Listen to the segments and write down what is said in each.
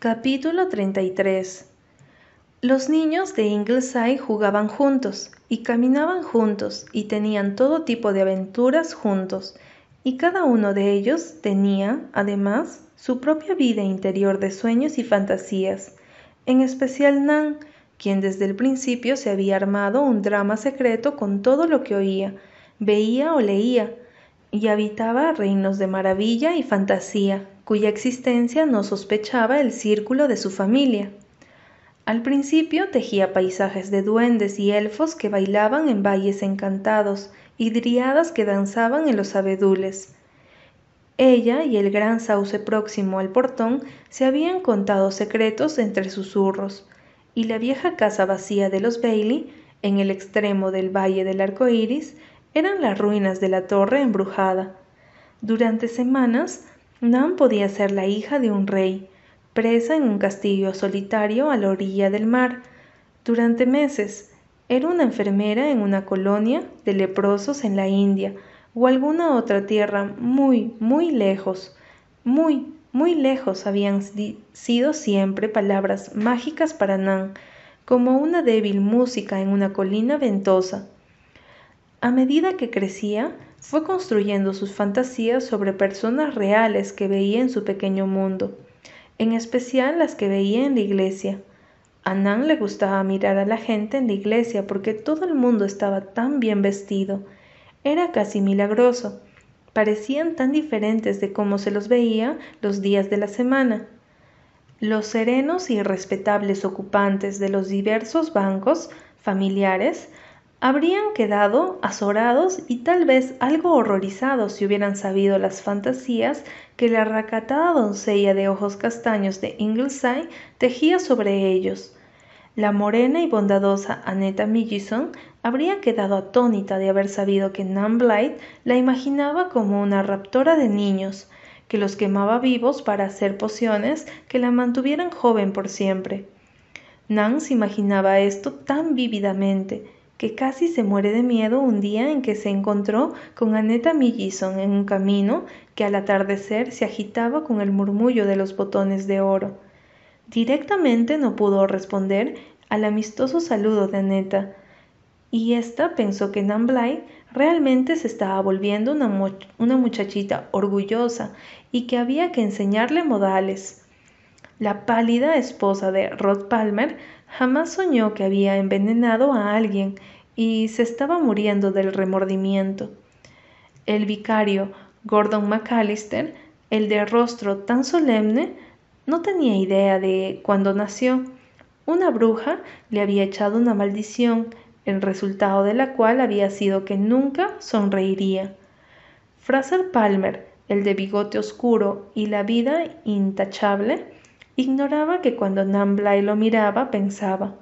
Capítulo 33 Los niños de Ingleside jugaban juntos, y caminaban juntos, y tenían todo tipo de aventuras juntos, y cada uno de ellos tenía, además, su propia vida interior de sueños y fantasías, en especial Nan, quien desde el principio se había armado un drama secreto con todo lo que oía, veía o leía, y habitaba reinos de maravilla y fantasía, cuya existencia no sospechaba el círculo de su familia. Al principio tejía paisajes de duendes y elfos que bailaban en valles encantados y driadas que danzaban en los abedules. Ella y el gran sauce próximo al portón se habían contado secretos entre susurros, y la vieja casa vacía de los Bailey, en el extremo del valle del arco iris, eran las ruinas de la torre embrujada. Durante semanas Nan podía ser la hija de un rey, presa en un castillo solitario a la orilla del mar. Durante meses era una enfermera en una colonia de leprosos en la India o alguna otra tierra muy, muy lejos. Muy, muy lejos habían sido siempre palabras mágicas para Nan, como una débil música en una colina ventosa. A medida que crecía, fue construyendo sus fantasías sobre personas reales que veía en su pequeño mundo, en especial las que veía en la iglesia. A Nan le gustaba mirar a la gente en la iglesia porque todo el mundo estaba tan bien vestido. Era casi milagroso. Parecían tan diferentes de cómo se los veía los días de la semana. Los serenos y respetables ocupantes de los diversos bancos familiares habrían quedado azorados y tal vez algo horrorizados si hubieran sabido las fantasías que la racatada doncella de ojos castaños de Ingleside tejía sobre ellos. La morena y bondadosa Annetta Millison habría quedado atónita de haber sabido que Nan Blythe la imaginaba como una raptora de niños, que los quemaba vivos para hacer pociones que la mantuvieran joven por siempre. Nan se imaginaba esto tan vívidamente que casi se muere de miedo un día en que se encontró con Annetta Millison en un camino que al atardecer se agitaba con el murmullo de los botones de oro. Directamente no pudo responder al amistoso saludo de Annetta, y ésta pensó que Blythe realmente se estaba volviendo una, una muchachita orgullosa y que había que enseñarle modales. La pálida esposa de Rod Palmer jamás soñó que había envenenado a alguien y se estaba muriendo del remordimiento. El vicario Gordon McAllister, el de rostro tan solemne, no tenía idea de cuándo nació. Una bruja le había echado una maldición, el resultado de la cual había sido que nunca sonreiría. Fraser Palmer, el de bigote oscuro y la vida intachable, Ignoraba que cuando Blythe lo miraba pensaba,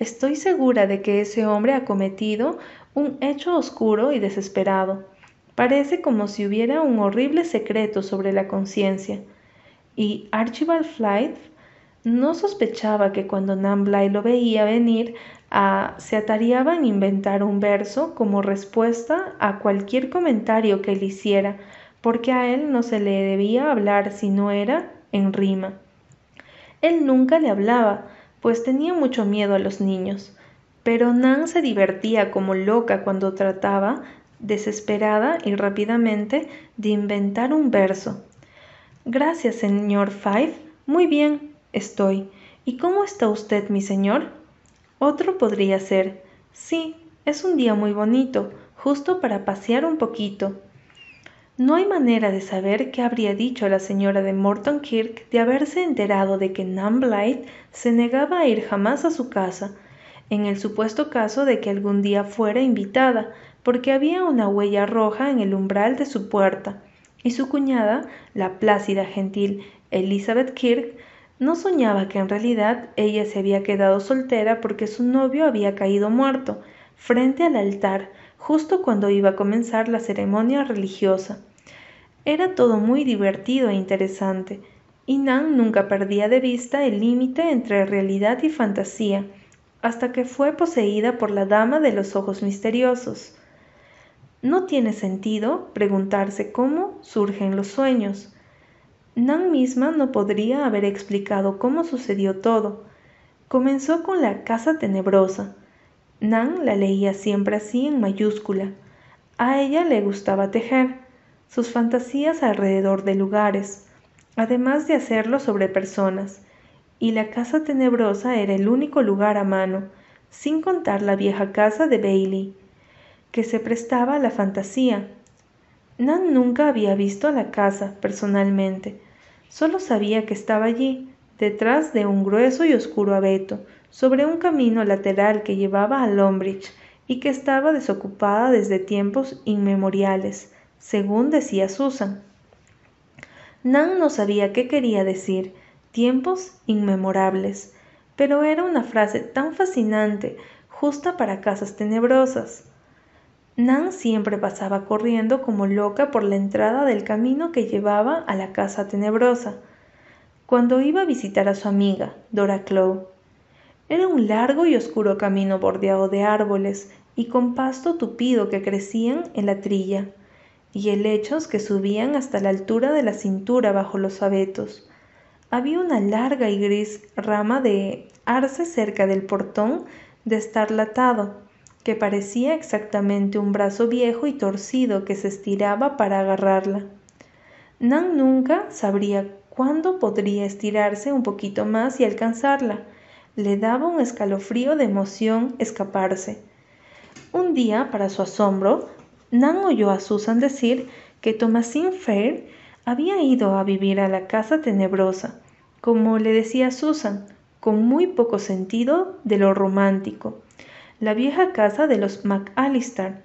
estoy segura de que ese hombre ha cometido un hecho oscuro y desesperado. Parece como si hubiera un horrible secreto sobre la conciencia. Y Archibald Flynn no sospechaba que cuando Blythe lo veía venir a, se atareaba en inventar un verso como respuesta a cualquier comentario que él hiciera, porque a él no se le debía hablar si no era en rima. Él nunca le hablaba, pues tenía mucho miedo a los niños. Pero Nan se divertía como loca cuando trataba, desesperada y rápidamente, de inventar un verso. Gracias, señor Five. Muy bien, estoy. ¿Y cómo está usted, mi señor? Otro podría ser. Sí, es un día muy bonito, justo para pasear un poquito. No hay manera de saber qué habría dicho la señora de Morton Kirk de haberse enterado de que Nan Blythe se negaba a ir jamás a su casa, en el supuesto caso de que algún día fuera invitada, porque había una huella roja en el umbral de su puerta, y su cuñada, la plácida gentil Elizabeth Kirk, no soñaba que en realidad ella se había quedado soltera porque su novio había caído muerto, frente al altar, justo cuando iba a comenzar la ceremonia religiosa. Era todo muy divertido e interesante, y Nan nunca perdía de vista el límite entre realidad y fantasía, hasta que fue poseída por la dama de los ojos misteriosos. No tiene sentido preguntarse cómo surgen los sueños. Nan misma no podría haber explicado cómo sucedió todo. Comenzó con la casa tenebrosa. Nan la leía siempre así en mayúscula. A ella le gustaba tejer, sus fantasías alrededor de lugares, además de hacerlo sobre personas, y la casa tenebrosa era el único lugar a mano, sin contar la vieja casa de Bailey, que se prestaba a la fantasía. Nan nunca había visto la casa personalmente, solo sabía que estaba allí, detrás de un grueso y oscuro abeto, sobre un camino lateral que llevaba a Lombridge y que estaba desocupada desde tiempos inmemoriales, según decía Susan. Nan no sabía qué quería decir, tiempos inmemorables, pero era una frase tan fascinante, justa para casas tenebrosas. Nan siempre pasaba corriendo como loca por la entrada del camino que llevaba a la casa tenebrosa, cuando iba a visitar a su amiga, Dora Clow. Era un largo y oscuro camino bordeado de árboles y con pasto tupido que crecían en la trilla y helechos que subían hasta la altura de la cintura bajo los abetos. Había una larga y gris rama de arce cerca del portón de estarlatado, que parecía exactamente un brazo viejo y torcido que se estiraba para agarrarla. Nan nunca sabría cuándo podría estirarse un poquito más y alcanzarla. Le daba un escalofrío de emoción escaparse. Un día, para su asombro, Nan oyó a Susan decir que Thomasin Fair había ido a vivir a la casa tenebrosa, como le decía Susan, con muy poco sentido de lo romántico, la vieja casa de los McAllister.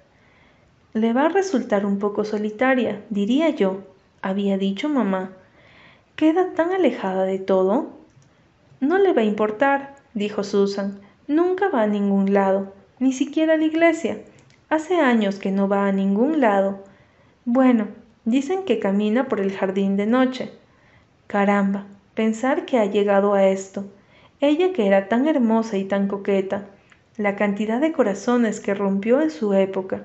Le va a resultar un poco solitaria, diría yo, había dicho mamá. Queda tan alejada de todo. No le va a importar, dijo Susan. Nunca va a ningún lado, ni siquiera a la iglesia. Hace años que no va a ningún lado. Bueno, dicen que camina por el jardín de noche. Caramba, pensar que ha llegado a esto. Ella que era tan hermosa y tan coqueta. La cantidad de corazones que rompió en su época.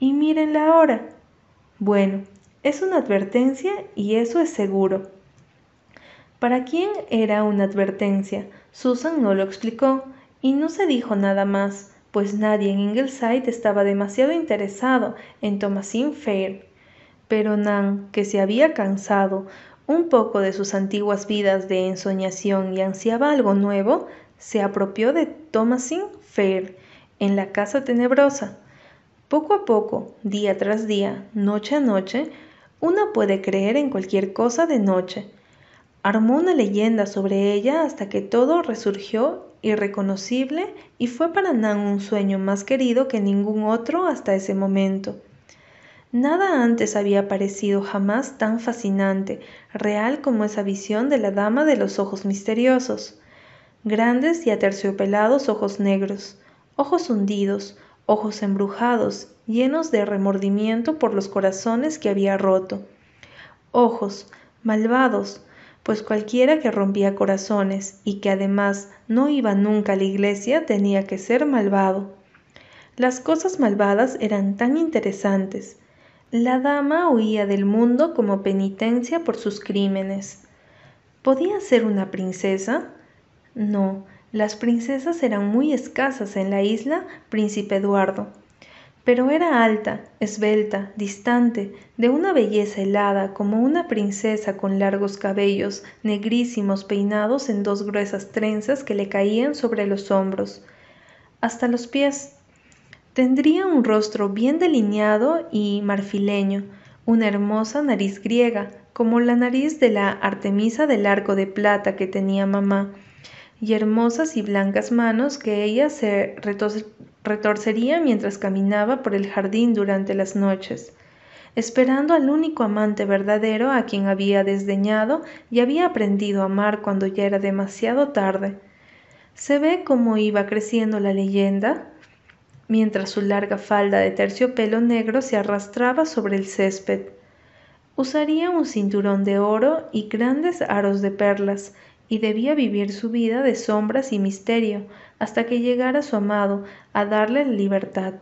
Y mírenla ahora. Bueno, es una advertencia y eso es seguro. ¿Para quién era una advertencia? Susan no lo explicó y no se dijo nada más pues nadie en Ingleside estaba demasiado interesado en Thomasin Fair. Pero Nan, que se había cansado un poco de sus antiguas vidas de ensoñación y ansiaba algo nuevo, se apropió de Thomasin Fair en la casa tenebrosa. Poco a poco, día tras día, noche a noche, una puede creer en cualquier cosa de noche. Armó una leyenda sobre ella hasta que todo resurgió irreconocible y fue para Nan un sueño más querido que ningún otro hasta ese momento. Nada antes había parecido jamás tan fascinante, real como esa visión de la dama de los ojos misteriosos. Grandes y aterciopelados ojos negros, ojos hundidos, ojos embrujados, llenos de remordimiento por los corazones que había roto. Ojos, malvados, pues cualquiera que rompía corazones y que además no iba nunca a la iglesia tenía que ser malvado. Las cosas malvadas eran tan interesantes. La dama huía del mundo como penitencia por sus crímenes. ¿Podía ser una princesa? No, las princesas eran muy escasas en la isla Príncipe Eduardo pero era alta, esbelta, distante, de una belleza helada como una princesa con largos cabellos negrísimos peinados en dos gruesas trenzas que le caían sobre los hombros, hasta los pies. Tendría un rostro bien delineado y marfileño, una hermosa nariz griega, como la nariz de la Artemisa del arco de plata que tenía mamá, y hermosas y blancas manos que ella se retorcería mientras caminaba por el jardín durante las noches, esperando al único amante verdadero a quien había desdeñado y había aprendido a amar cuando ya era demasiado tarde. Se ve cómo iba creciendo la leyenda, mientras su larga falda de terciopelo negro se arrastraba sobre el césped. Usaría un cinturón de oro y grandes aros de perlas, y debía vivir su vida de sombras y misterio hasta que llegara su amado a darle libertad.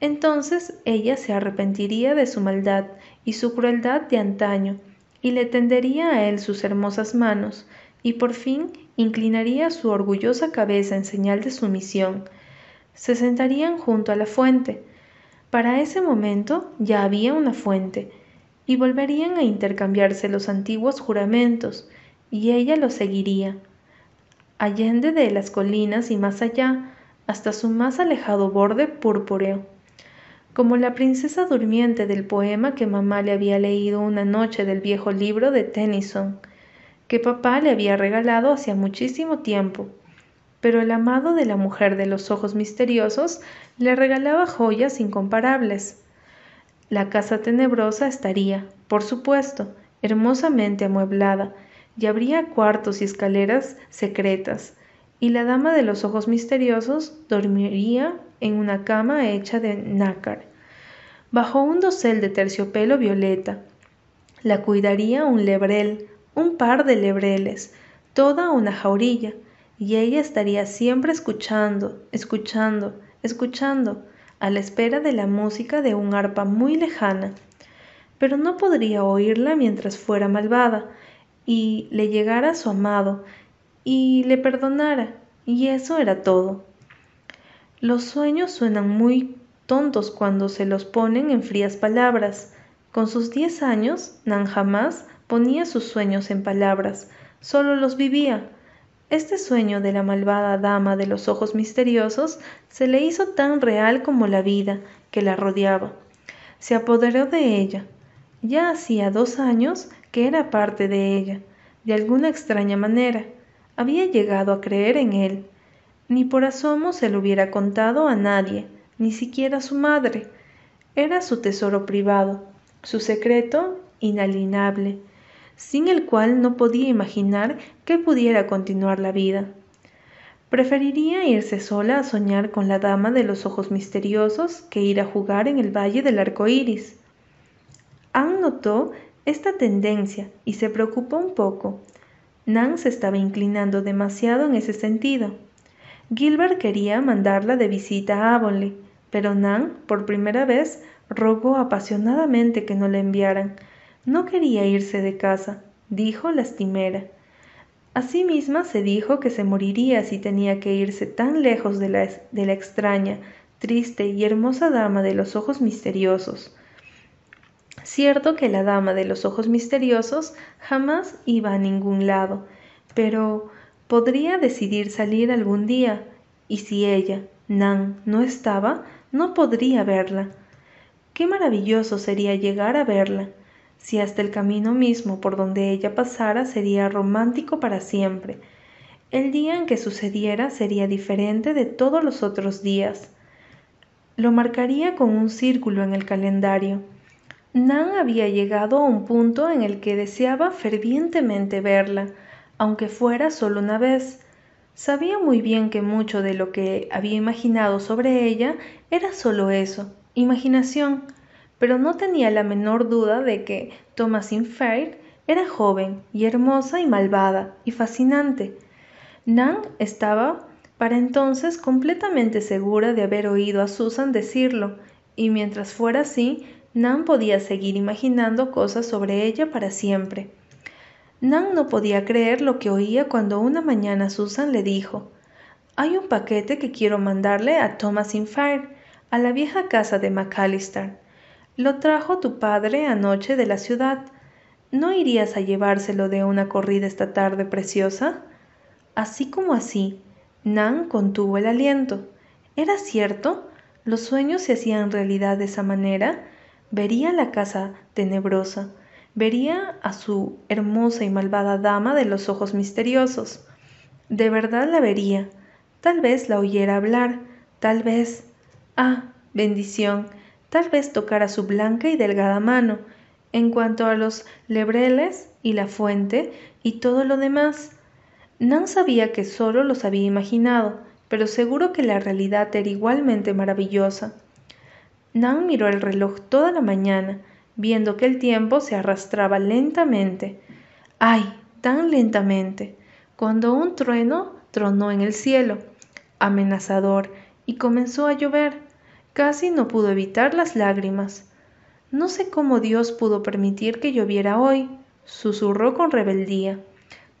Entonces ella se arrepentiría de su maldad y su crueldad de antaño, y le tendería a él sus hermosas manos, y por fin inclinaría su orgullosa cabeza en señal de sumisión. Se sentarían junto a la fuente. Para ese momento ya había una fuente, y volverían a intercambiarse los antiguos juramentos, y ella lo seguiría, allende de las colinas y más allá, hasta su más alejado borde purpúreo. Como la princesa durmiente del poema que mamá le había leído una noche del viejo libro de Tennyson, que papá le había regalado hacía muchísimo tiempo. Pero el amado de la mujer de los ojos misteriosos le regalaba joyas incomparables. La casa tenebrosa estaría, por supuesto, hermosamente amueblada, y habría cuartos y escaleras secretas, y la dama de los ojos misteriosos dormiría en una cama hecha de nácar, bajo un dosel de terciopelo violeta. La cuidaría un lebrel, un par de lebreles, toda una jaurilla, y ella estaría siempre escuchando, escuchando, escuchando, a la espera de la música de un arpa muy lejana. Pero no podría oírla mientras fuera malvada, y le llegara su amado, y le perdonara, y eso era todo. Los sueños suenan muy tontos cuando se los ponen en frías palabras. Con sus diez años, Nan jamás ponía sus sueños en palabras, solo los vivía. Este sueño de la malvada dama de los ojos misteriosos se le hizo tan real como la vida que la rodeaba. Se apoderó de ella. Ya hacía dos años que era parte de ella, de alguna extraña manera había llegado a creer en él. Ni por asomo se lo hubiera contado a nadie, ni siquiera a su madre. Era su tesoro privado, su secreto inalienable, sin el cual no podía imaginar que pudiera continuar la vida. Preferiría irse sola a soñar con la dama de los ojos misteriosos que ir a jugar en el valle del arco iris. Anne notó esta tendencia y se preocupó un poco. Nan se estaba inclinando demasiado en ese sentido. Gilbert quería mandarla de visita a Avonlea, pero Nan, por primera vez, rogó apasionadamente que no la enviaran. No quería irse de casa, dijo lastimera. Asimisma se dijo que se moriría si tenía que irse tan lejos de la, de la extraña, triste y hermosa dama de los ojos misteriosos. Cierto que la dama de los ojos misteriosos jamás iba a ningún lado, pero podría decidir salir algún día, y si ella, Nan, no estaba, no podría verla. Qué maravilloso sería llegar a verla, si hasta el camino mismo por donde ella pasara sería romántico para siempre. El día en que sucediera sería diferente de todos los otros días. Lo marcaría con un círculo en el calendario Nan había llegado a un punto en el que deseaba fervientemente verla, aunque fuera solo una vez. Sabía muy bien que mucho de lo que había imaginado sobre ella era solo eso, imaginación, pero no tenía la menor duda de que Thomasin Fair era joven y hermosa y malvada y fascinante. Nan estaba para entonces completamente segura de haber oído a Susan decirlo, y mientras fuera así, Nan podía seguir imaginando cosas sobre ella para siempre. Nan no podía creer lo que oía cuando una mañana Susan le dijo Hay un paquete que quiero mandarle a Thomas Infire, a la vieja casa de McAllister. Lo trajo tu padre anoche de la ciudad. ¿No irías a llevárselo de una corrida esta tarde preciosa? Así como así, Nan contuvo el aliento. ¿Era cierto? ¿Los sueños se hacían realidad de esa manera? Vería la casa tenebrosa, vería a su hermosa y malvada dama de los ojos misteriosos. De verdad la vería, tal vez la oyera hablar, tal vez... Ah, bendición, tal vez tocara su blanca y delgada mano. En cuanto a los lebreles y la fuente y todo lo demás, Nan sabía que solo los había imaginado, pero seguro que la realidad era igualmente maravillosa. Nan miró el reloj toda la mañana, viendo que el tiempo se arrastraba lentamente. ¡Ay! tan lentamente, cuando un trueno tronó en el cielo, amenazador, y comenzó a llover. Casi no pudo evitar las lágrimas. No sé cómo Dios pudo permitir que lloviera hoy, susurró con rebeldía.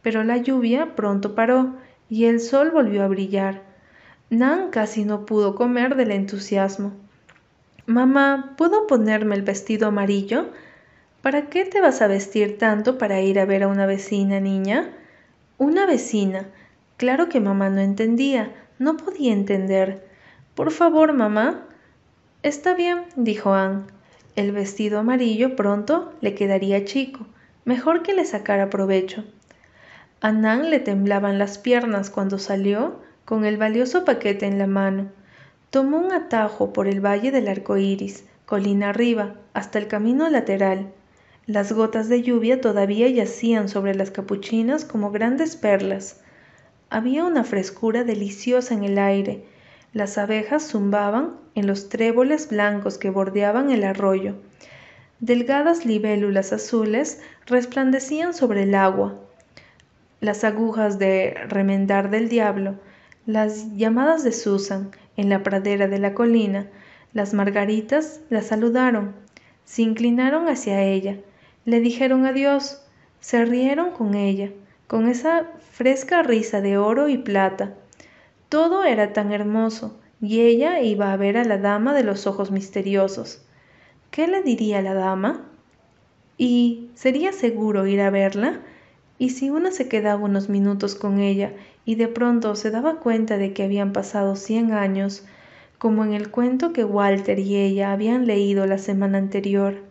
Pero la lluvia pronto paró y el sol volvió a brillar. Nan casi no pudo comer del entusiasmo. Mamá, ¿puedo ponerme el vestido amarillo? ¿Para qué te vas a vestir tanto para ir a ver a una vecina, niña? Una vecina. Claro que mamá no entendía, no podía entender. Por favor, mamá. Está bien, dijo Anne. El vestido amarillo pronto le quedaría chico, mejor que le sacara provecho. A Nan le temblaban las piernas cuando salió con el valioso paquete en la mano. Tomó un atajo por el valle del arco iris, colina arriba, hasta el camino lateral. Las gotas de lluvia todavía yacían sobre las capuchinas como grandes perlas. Había una frescura deliciosa en el aire. Las abejas zumbaban en los tréboles blancos que bordeaban el arroyo. Delgadas libélulas azules resplandecían sobre el agua. Las agujas de remendar del diablo, las llamadas de Susan en la pradera de la colina, las margaritas la saludaron, se inclinaron hacia ella, le dijeron adiós, se rieron con ella, con esa fresca risa de oro y plata. Todo era tan hermoso, y ella iba a ver a la dama de los ojos misteriosos. ¿Qué le diría la dama? ¿Y sería seguro ir a verla? ¿Y si uno se quedaba unos minutos con ella y de pronto se daba cuenta de que habían pasado cien años, como en el cuento que Walter y ella habían leído la semana anterior?